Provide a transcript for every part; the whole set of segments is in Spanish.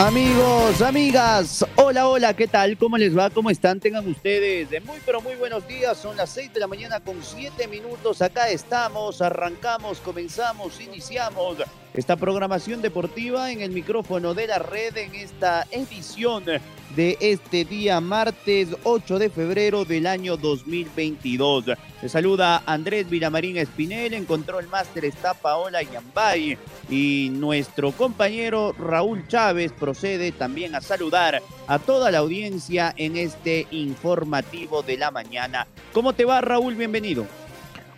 Amigos, amigas, hola, hola, ¿qué tal? ¿Cómo les va? ¿Cómo están? Tengan ustedes de muy, pero muy buenos días. Son las 6 de la mañana con 7 minutos. Acá estamos, arrancamos, comenzamos, iniciamos esta programación deportiva en el micrófono de la red en esta edición de este día martes 8 de febrero del año 2022. Se saluda Andrés Villamarín Espinel, encontró el máster está Paola Yambay y nuestro compañero Raúl Chávez procede también a saludar a toda la audiencia en este informativo de la mañana. ¿Cómo te va Raúl? Bienvenido.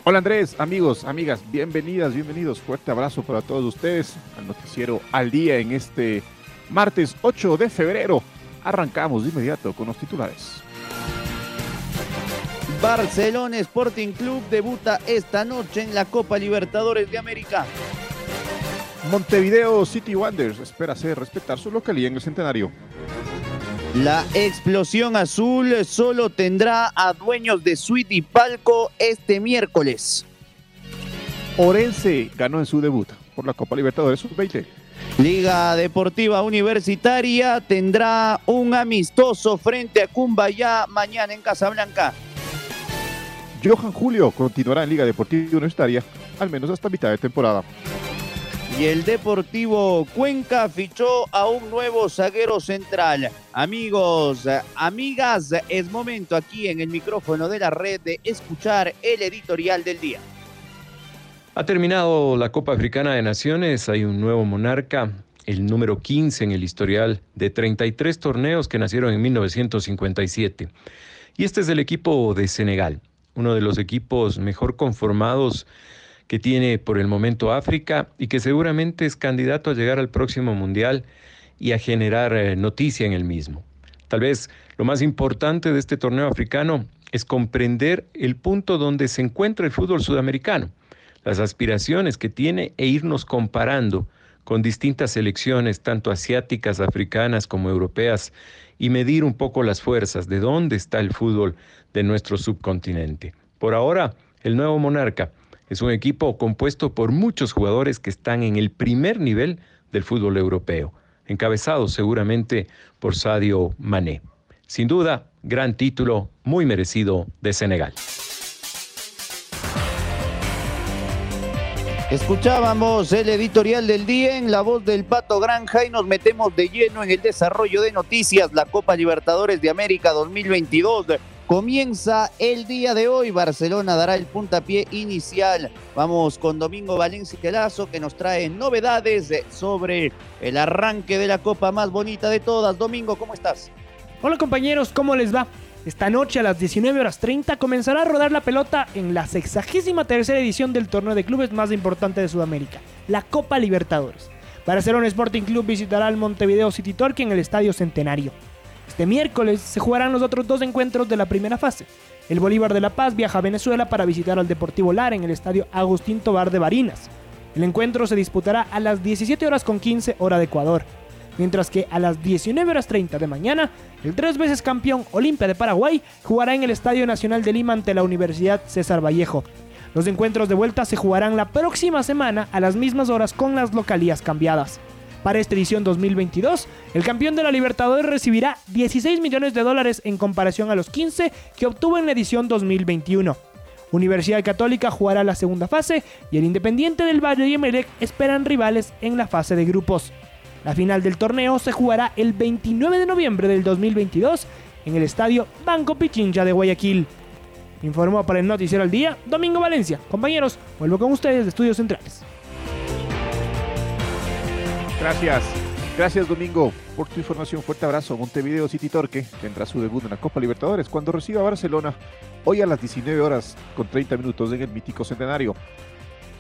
Hola Andrés, amigos, amigas, bienvenidas, bienvenidos. Fuerte abrazo para todos ustedes al noticiero al día en este martes 8 de febrero. Arrancamos de inmediato con los titulares. Barcelona Sporting Club debuta esta noche en la Copa Libertadores de América. Montevideo City Wanderers espera hacer respetar su localidad en el centenario. La explosión azul solo tendrá a dueños de suite y palco este miércoles. Orense ganó en su debut por la Copa Libertadores Sub-20. Liga Deportiva Universitaria tendrá un amistoso frente a Cumbayá mañana en Casablanca. Johan Julio continuará en Liga Deportiva Universitaria, al menos hasta mitad de temporada. Y el Deportivo Cuenca fichó a un nuevo zaguero central. Amigos, amigas, es momento aquí en el micrófono de la red de escuchar el editorial del día. Ha terminado la Copa Africana de Naciones, hay un nuevo monarca, el número 15 en el historial de 33 torneos que nacieron en 1957. Y este es el equipo de Senegal, uno de los equipos mejor conformados que tiene por el momento África y que seguramente es candidato a llegar al próximo Mundial y a generar eh, noticia en el mismo. Tal vez lo más importante de este torneo africano es comprender el punto donde se encuentra el fútbol sudamericano, las aspiraciones que tiene e irnos comparando con distintas selecciones, tanto asiáticas, africanas como europeas, y medir un poco las fuerzas de dónde está el fútbol de nuestro subcontinente. Por ahora, el nuevo monarca es un equipo compuesto por muchos jugadores que están en el primer nivel del fútbol europeo, encabezado seguramente por Sadio Mané. Sin duda, gran título, muy merecido de Senegal. Escuchábamos el editorial del día en la voz del Pato Granja y nos metemos de lleno en el desarrollo de noticias. La Copa Libertadores de América 2022 Comienza el día de hoy. Barcelona dará el puntapié inicial. Vamos con Domingo Valencia Lazo que nos trae novedades sobre el arranque de la copa más bonita de todas. Domingo, ¿cómo estás? Hola compañeros, ¿cómo les va? Esta noche a las 19 horas 30 comenzará a rodar la pelota en la sexagésima tercera edición del torneo de clubes más importante de Sudamérica, la Copa Libertadores. Barcelona Sporting Club visitará al Montevideo City Torque en el Estadio Centenario. Este miércoles se jugarán los otros dos encuentros de la primera fase. El Bolívar de La Paz viaja a Venezuela para visitar al Deportivo Lara en el estadio Agustín Tobar de Barinas. El encuentro se disputará a las 17 horas con 15 hora de Ecuador. Mientras que a las 19 horas 30 de mañana, el tres veces campeón Olimpia de Paraguay jugará en el Estadio Nacional de Lima ante la Universidad César Vallejo. Los encuentros de vuelta se jugarán la próxima semana a las mismas horas con las localías cambiadas. Para esta edición 2022, el campeón de la Libertadores recibirá 16 millones de dólares en comparación a los 15 que obtuvo en la edición 2021. Universidad Católica jugará la segunda fase y el Independiente del Valle y Emelec esperan rivales en la fase de grupos. La final del torneo se jugará el 29 de noviembre del 2022 en el estadio Banco Pichincha de Guayaquil. Informó para el Noticiero al Día, Domingo Valencia. Compañeros, vuelvo con ustedes de Estudios Centrales. Gracias. Gracias Domingo por tu información. Fuerte abrazo. Montevideo City Torque tendrá su debut en la Copa Libertadores cuando reciba a Barcelona hoy a las 19 horas con 30 minutos en el mítico centenario.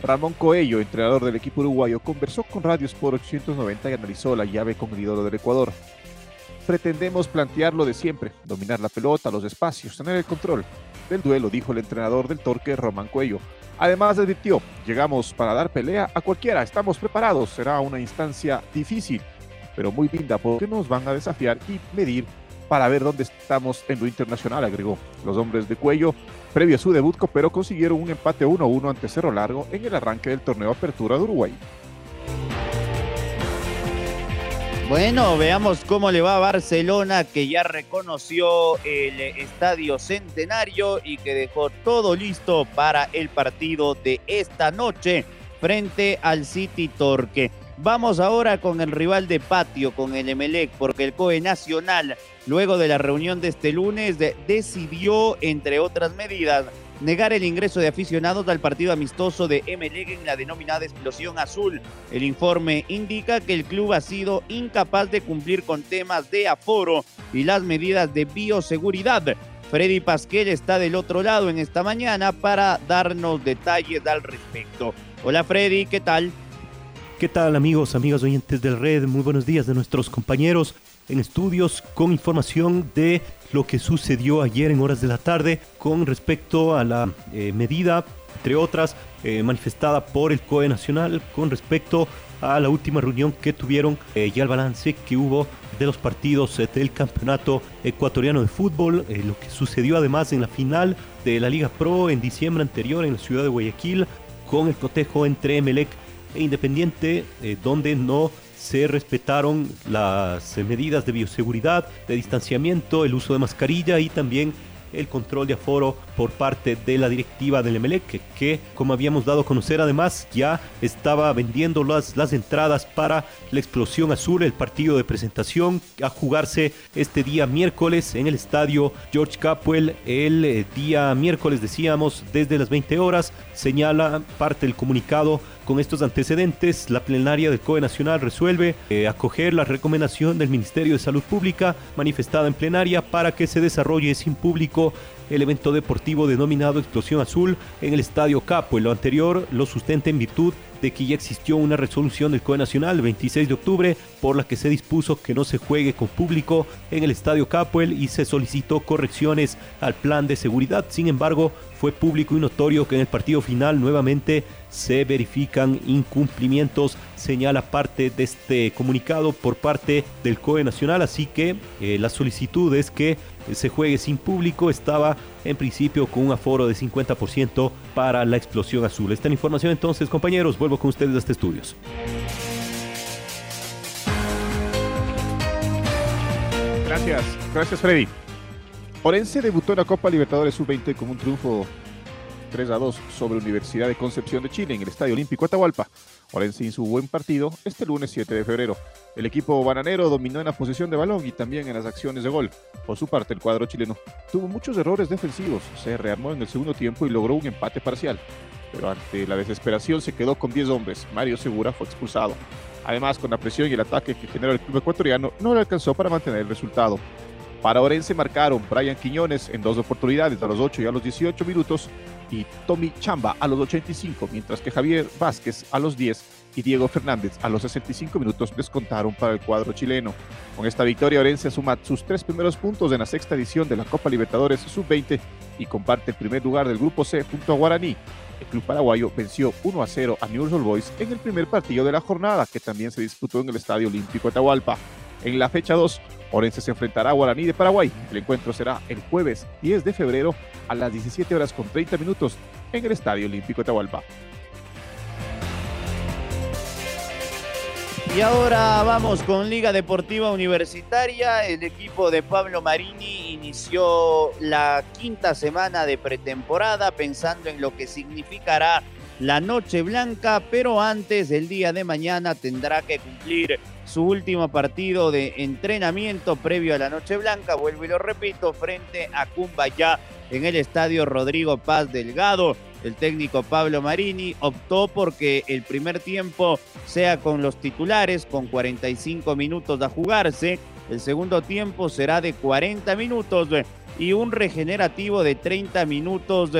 Ramón Coello, entrenador del equipo uruguayo, conversó con Radio Sport 890 y analizó la llave con del Ecuador. Pretendemos plantear lo de siempre, dominar la pelota, los espacios, tener el control del duelo, dijo el entrenador del Torque, Román Coello. Además advirtió, llegamos para dar pelea a cualquiera, estamos preparados, será una instancia difícil, pero muy linda porque nos van a desafiar y medir para ver dónde estamos en lo internacional, agregó. Los hombres de cuello, previo a su debut, pero consiguieron un empate 1-1 ante Cerro Largo en el arranque del torneo Apertura de Uruguay. Bueno, veamos cómo le va a Barcelona, que ya reconoció el Estadio Centenario y que dejó todo listo para el partido de esta noche frente al City Torque. Vamos ahora con el rival de patio, con el Emelec, porque el COE Nacional, luego de la reunión de este lunes, decidió, entre otras medidas, negar el ingreso de aficionados al partido amistoso de Emelec en la denominada explosión azul. El informe indica que el club ha sido incapaz de cumplir con temas de aforo y las medidas de bioseguridad. Freddy Pasquel está del otro lado en esta mañana para darnos detalles al respecto. Hola Freddy, ¿qué tal? ¿Qué tal amigos, amigas oyentes del Red? Muy buenos días de nuestros compañeros en estudios con información de lo que sucedió ayer en horas de la tarde con respecto a la eh, medida, entre otras, eh, manifestada por el COE Nacional con respecto a la última reunión que tuvieron eh, y al balance que hubo de los partidos del campeonato ecuatoriano de fútbol, lo que sucedió además en la final de la Liga Pro en diciembre anterior en la ciudad de Guayaquil con el cotejo entre Emelec e Independiente, donde no se respetaron las eh, medidas de bioseguridad, de distanciamiento, el uso de mascarilla y también el control de aforo por parte de la directiva del Emelec, que, como habíamos dado a conocer además ya estaba vendiendo las, las entradas para la explosión azul, el partido de presentación a jugarse este día miércoles en el estadio George Capwell, el eh, día miércoles decíamos desde las 20 horas, señala parte del comunicado con estos antecedentes, la plenaria del COE Nacional resuelve eh, acoger la recomendación del Ministerio de Salud Pública manifestada en plenaria para que se desarrolle sin público el evento deportivo denominado Explosión Azul en el Estadio Capo. En lo anterior lo sustenta en virtud de que ya existió una resolución del COE Nacional el 26 de octubre por la que se dispuso que no se juegue con público en el Estadio Capuel y se solicitó correcciones al plan de seguridad. Sin embargo, fue público y notorio que en el partido final nuevamente se verifican incumplimientos, señala parte de este comunicado por parte del COE Nacional, así que eh, la solicitud es que se juegue sin público, estaba en principio con un aforo de 50% para la explosión azul. Esta información entonces, compañeros, vuelvo con ustedes a este estudios. Gracias, gracias Freddy. Orense debutó en la Copa Libertadores Sub-20 con un triunfo 3 a 2 sobre Universidad de Concepción de Chile en el Estadio Olímpico Atahualpa. Orense hizo un buen partido este lunes 7 de febrero. El equipo bananero dominó en la posición de balón y también en las acciones de gol. Por su parte, el cuadro chileno tuvo muchos errores defensivos, se rearmó en el segundo tiempo y logró un empate parcial. Pero ante la desesperación se quedó con 10 hombres. Mario Segura fue expulsado. Además, con la presión y el ataque que generó el club ecuatoriano, no le alcanzó para mantener el resultado. Para Orense marcaron Brian Quiñones en dos oportunidades a los 8 y a los 18 minutos Tommy Chamba a los 85, mientras que Javier Vázquez a los 10 y Diego Fernández a los 65 minutos descontaron para el cuadro chileno. Con esta victoria, Orense suma sus tres primeros puntos en la sexta edición de la Copa Libertadores Sub-20 y comparte el primer lugar del Grupo C junto a Guaraní. El club paraguayo venció 1 a 0 a New Old Boys en el primer partido de la jornada, que también se disputó en el Estadio Olímpico Atahualpa. En la fecha 2, Orense se enfrentará a Guaraní de Paraguay. El encuentro será el jueves 10 de febrero a las 17 horas con 30 minutos en el Estadio Olímpico de Atahualpa. Y ahora vamos con Liga Deportiva Universitaria. El equipo de Pablo Marini inició la quinta semana de pretemporada pensando en lo que significará la Noche Blanca, pero antes, el día de mañana, tendrá que cumplir su último partido de entrenamiento previo a la Noche Blanca, vuelvo y lo repito, frente a Cumbayá en el estadio Rodrigo Paz Delgado. el técnico Pablo Marini optó porque el primer tiempo sea con los titulares, con 45 minutos a jugarse. El segundo tiempo será de 40 minutos y un regenerativo de 30 minutos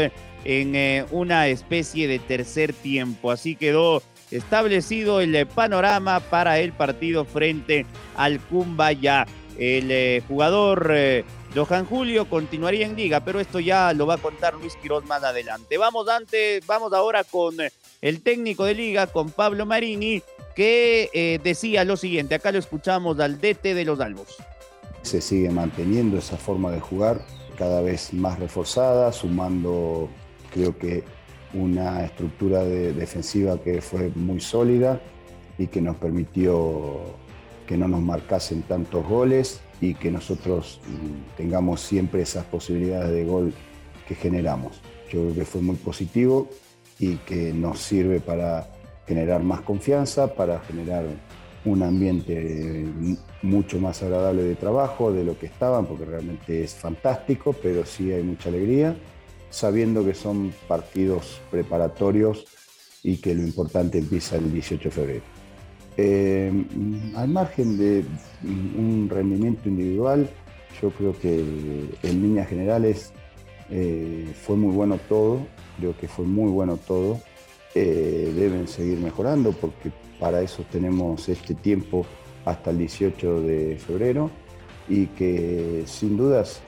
en eh, una especie de tercer tiempo. Así quedó establecido el panorama para el partido frente al Cumbaya. El eh, jugador eh, Johan Julio continuaría en liga, pero esto ya lo va a contar Luis Quiroz más adelante. Vamos antes, vamos ahora con el técnico de liga, con Pablo Marini, que decía lo siguiente. Acá lo escuchamos al DT de los Albos. Se sigue manteniendo esa forma de jugar cada vez más reforzada, sumando creo que una estructura defensiva que fue muy sólida y que nos permitió que no nos marcasen tantos goles y que nosotros mm, tengamos siempre esas posibilidades de gol que generamos. Yo creo que fue muy positivo y que nos sirve para generar más confianza, para generar un ambiente mucho más agradable de trabajo de lo que estaban, porque realmente es fantástico, pero sí hay mucha alegría sabiendo que son partidos preparatorios y que lo importante empieza el 18 de febrero. Eh, al margen de un rendimiento individual, yo creo que en líneas generales eh, fue muy bueno todo, creo que fue muy bueno todo. Eh, deben seguir mejorando porque para eso tenemos este tiempo hasta el 18 de febrero y que sin dudas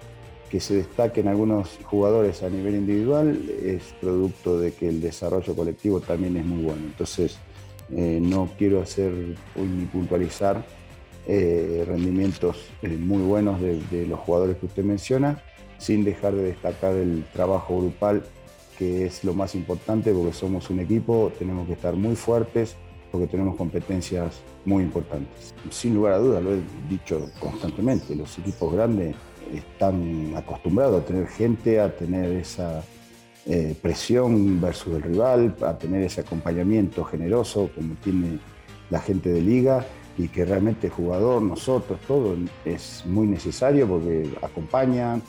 que se destaquen algunos jugadores a nivel individual es producto de que el desarrollo colectivo también es muy bueno. Entonces, eh, no quiero hacer ni puntualizar eh, rendimientos eh, muy buenos de, los jugadores que usted menciona, sin dejar de destacar el trabajo grupal, que es lo más importante porque somos un equipo, tenemos que estar muy fuertes porque tenemos competencias muy importantes. Sin lugar a dudas, lo he dicho constantemente, los equipos grandes están acostumbrados a tener gente, a tener esa eh, presión versus el rival, a tener ese acompañamiento generoso como tiene la gente de liga y que realmente el jugador, nosotros, todo es muy necesario porque acompañan,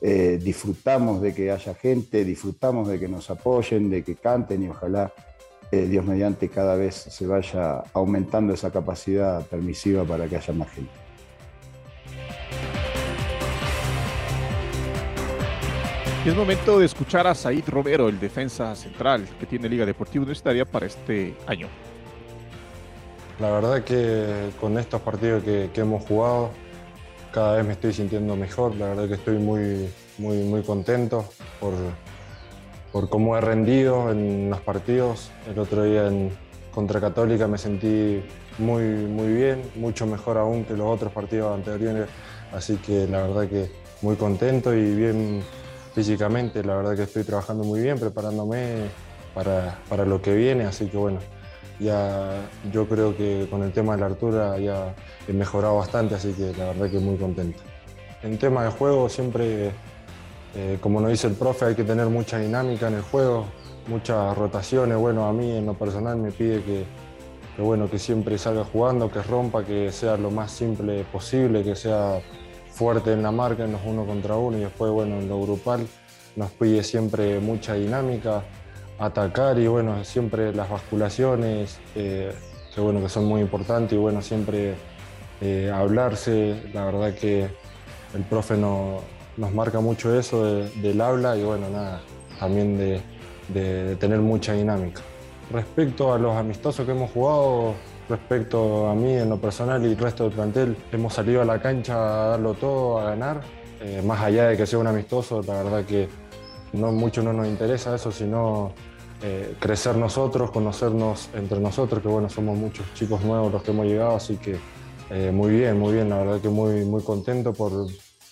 eh, disfrutamos de que haya gente, disfrutamos de que nos apoyen, de que canten y ojalá eh, Dios mediante cada vez se vaya aumentando esa capacidad permisiva para que haya más gente. Es momento de escuchar a Said Romero, el defensa central que tiene Liga Deportiva Universitaria para este año. La verdad que con estos partidos que, hemos jugado, cada vez me estoy sintiendo mejor. La verdad que estoy muy, muy, muy contento por, por cómo he rendido en los partidos. El otro día en, contra Católica me sentí muy, muy bien, mucho mejor aún que los otros partidos anteriores. Así que la verdad que muy contento y bien físicamente, la verdad que estoy trabajando muy bien, preparándome para, para, lo que viene, así que bueno, ya yo creo que con el tema de la altura ya he mejorado bastante, así que la verdad que muy contento. En tema de juego siempre, eh, como nos dice el profe, hay que tener mucha dinámica en el juego, muchas rotaciones, bueno, a mí en lo personal me pide que, que bueno, que siempre salga jugando, que rompa, que sea lo más simple posible, que sea fuerte en la marca, en los uno contra uno y después, bueno, en lo grupal nos pide siempre mucha dinámica, atacar y bueno, siempre las basculaciones, eh, que bueno, que son muy importantes y bueno, siempre eh, hablarse, la verdad que el profe no, nos marca mucho eso del habla y bueno, nada, también de, de tener mucha dinámica. Respecto a los amistosos que hemos jugado, Respecto a mí, en lo personal y el resto del plantel, hemos salido a la cancha a darlo todo, a ganar. Eh, más allá de que sea un amistoso, la verdad que no mucho no nos interesa eso, sino eh, crecer nosotros, conocernos entre nosotros, que bueno, somos muchos chicos nuevos los que hemos llegado, así que eh, muy bien, muy bien, la verdad que muy, muy contento por,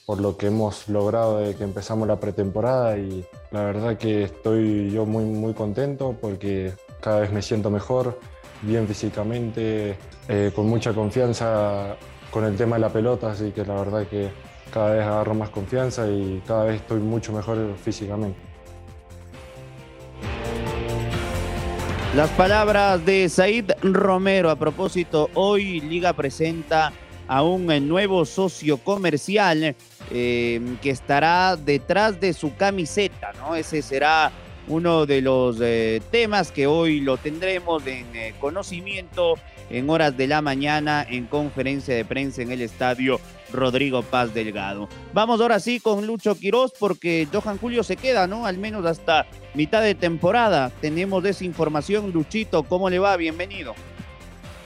por lo que hemos logrado desde que empezamos la pretemporada y la verdad que estoy yo muy, muy contento porque cada vez me siento mejor bien físicamente, eh, con mucha confianza con el tema de la pelota, así que la verdad que cada vez agarro más confianza y cada vez estoy mucho mejor físicamente. Las palabras de Said Romero a propósito, hoy Liga presenta a un nuevo socio comercial eh, que estará detrás de su camiseta, ¿no? Ese será uno de los eh, temas que hoy lo tendremos en eh, conocimiento en horas de la mañana en conferencia de prensa en el estadio Rodrigo Paz Delgado. Vamos ahora sí con Lucho Quiroz porque Johan Julio se queda, ¿no? Al menos hasta mitad de temporada. Tenemos esa información. Luchito, ¿cómo le va? Bienvenido.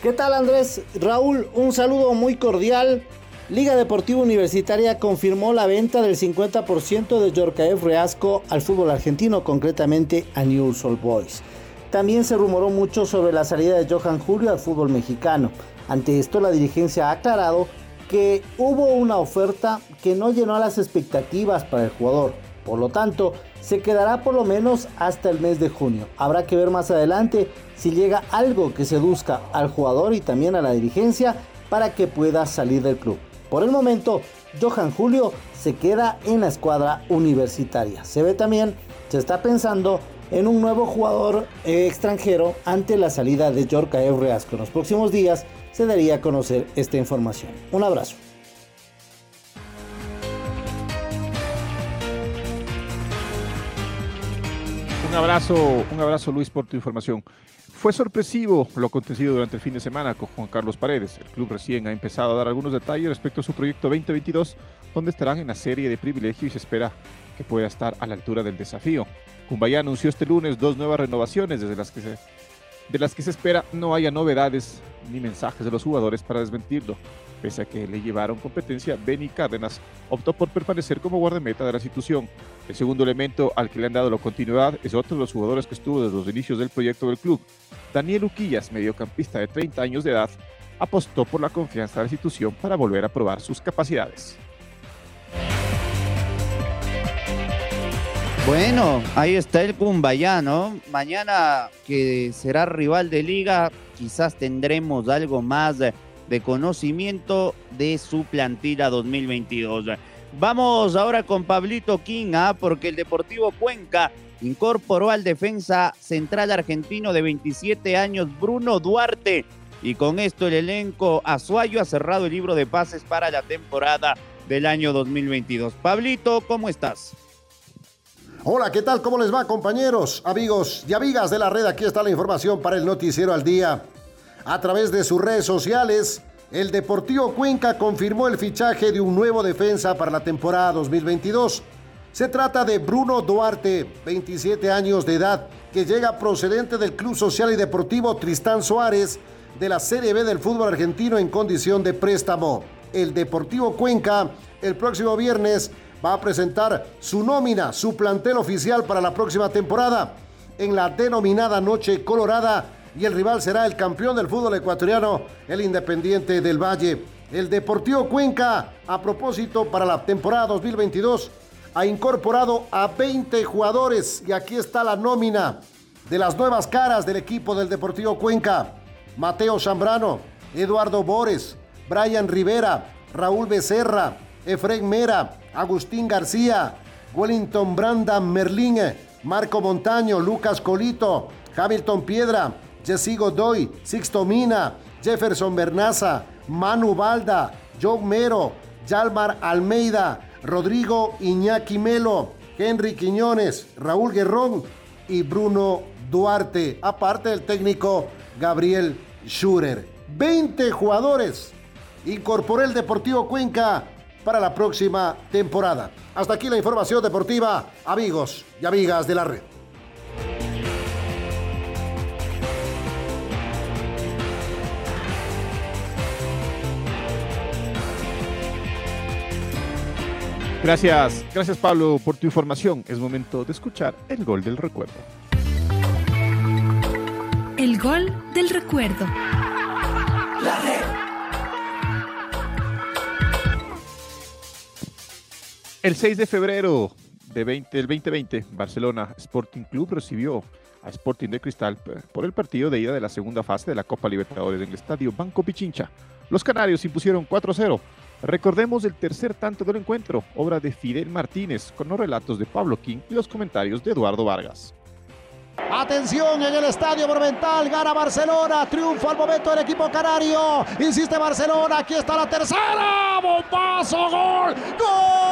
¿Qué tal Andrés? Raúl, un saludo muy cordial. Liga Deportiva Universitaria confirmó la venta del 50% de Yorcaev Reasco al fútbol argentino, concretamente a News Old Boys. También se rumoró mucho sobre la salida de Johan Julio al fútbol mexicano. Ante esto, la dirigencia ha aclarado que hubo una oferta que no llenó las expectativas para el jugador. Por lo tanto, se quedará por lo menos hasta el mes de junio. Habrá que ver más adelante si llega algo que seduzca al jugador y también a la dirigencia para que pueda salir del club. Por el momento, Johan Julio se queda en la escuadra universitaria. Se ve también, se está pensando en un nuevo jugador eh, extranjero ante la salida de Yorka Reasco. En los próximos días se daría a conocer esta información. Un abrazo. Un abrazo, un abrazo Luis por tu información. Fue sorpresivo lo acontecido durante el fin de semana con Juan Carlos Paredes. El club recién ha empezado a dar algunos detalles respecto a su proyecto 2022, donde estarán en la serie de privilegio y se espera que pueda estar a la altura del desafío. Cumbayá anunció este lunes dos nuevas renovaciones desde las que se, de las que se espera no haya novedades ni mensajes de los jugadores para desmentirlo. Pese a que le llevaron competencia, Benny Cárdenas optó por permanecer como guardameta de la institución. El segundo elemento al que le han dado la continuidad es otro de los jugadores que estuvo desde los inicios del proyecto del club. Daniel Uquillas, mediocampista de 30 años de edad, apostó por la confianza de la institución para volver a probar sus capacidades. Bueno, ahí está el Cumbayá, ¿no? Mañana que será rival de liga, quizás tendremos algo más de, conocimiento de su plantilla 2022. Vamos ahora con Pablito ¿ah? porque el Deportivo Cuenca incorporó al defensa central argentino de 27 años, Bruno Duarte. Y con esto el elenco Azuayo ha cerrado el libro de pases para la temporada del año 2022. Pablito, ¿cómo estás? Hola, ¿qué tal? ¿Cómo les va, compañeros, amigos y amigas de la red? Aquí está la información para el Noticiero al Día. A través de sus redes sociales, el Deportivo Cuenca confirmó el fichaje de un nuevo defensa para la temporada 2022. Se trata de Bruno Duarte, 27 años de edad, que llega procedente del Club Social y Deportivo Tristán Suárez de la Serie B del fútbol argentino en condición de préstamo. El Deportivo Cuenca el próximo viernes va a presentar su nómina, su plantel oficial para la próxima temporada en la denominada Noche Colorada y el rival será el campeón del fútbol ecuatoriano, el Independiente del Valle. El Deportivo Cuenca, a propósito, para la temporada 2022, ha incorporado a 20 jugadores y aquí está la nómina de las nuevas caras del equipo del Deportivo Cuenca. Mateo Zambrano, Eduardo Bores, Brian Rivera, Raúl Becerra, Efraín Mera, Agustín García, Wellington Branda Merlín, Marco Montaño, Lucas Colito, Hamilton Piedra, Jesse Godoy, Sixto Mina, Jefferson Bernaza, Manu Balda, Joe Mero, Yalmar Almeida, Rodrigo Iñaki Melo, Henry Quiñones, Raúl Guerrón y Bruno Duarte, aparte del técnico Gabriel Schurer. 20 jugadores incorporó el Deportivo Cuenca para la próxima temporada. Hasta aquí la información deportiva, amigos y amigas de la red. Gracias, gracias Pablo por tu información. Es momento de escuchar el gol del recuerdo. El gol del recuerdo. La red. El 6 de febrero de 20, del 2020, Barcelona Sporting Club recibió a Sporting de Cristal por el partido de ida de la segunda fase de la Copa Libertadores en el estadio Banco Pichincha. Los canarios impusieron 4-0. Recordemos el tercer tanto del encuentro, obra de Fidel Martínez, con los relatos de Pablo King y los comentarios de Eduardo Vargas. Atención en el estadio Monumental, gana Barcelona, triunfo al momento del equipo canario. Insiste Barcelona, aquí está la tercera, bombazo, gol, gol.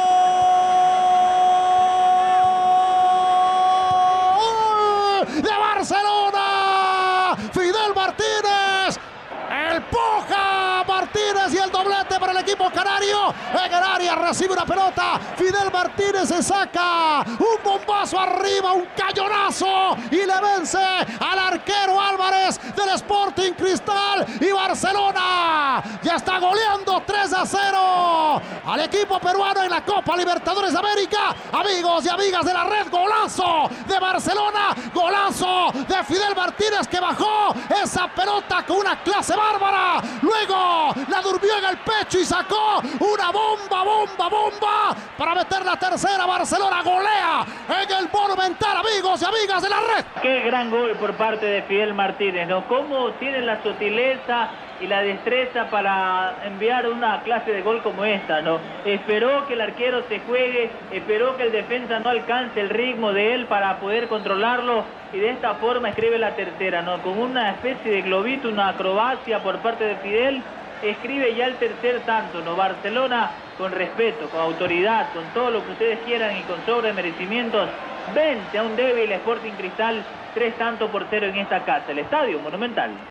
En el área recibe una pelota. Fidel Martínez se saca. Un bombazo arriba, un cañonazo. Y le vence al arquero Álvarez del Sporting Cristal. Y Barcelona ya está goleando 3 a 0 al equipo peruano en la Copa Libertadores América. Amigos y amigas de la red, golazo de Barcelona. Golazo de Fidel Martínez que bajó esa pelota con una clase bárbara. Luego la durmió en el pecho y sacó una bomba, bomba, bomba para meter la tercera. Barcelona golea en el Monumental, amigos y amigas de la red. Qué gran gol por parte de Fidel Martínez, ¿no? Cómo tiene la sutileza y la destreza enviar una clase de gol como esta, ¿no? Esperó que el arquero se juegue, esperó que el defensa no alcance el ritmo de él para poder controlarlo y de esta forma escribe la tercera, ¿no? Con una especie de globito, una acrobacia por parte de Fidel, escribe ya el tercer tanto, ¿no? Barcelona con respeto, con autoridad, con todo lo que ustedes quieran y con sobre merecimientos, vence a un débil Sporting Cristal, tres tantos por cero en esta casa, el Estadio Monumental.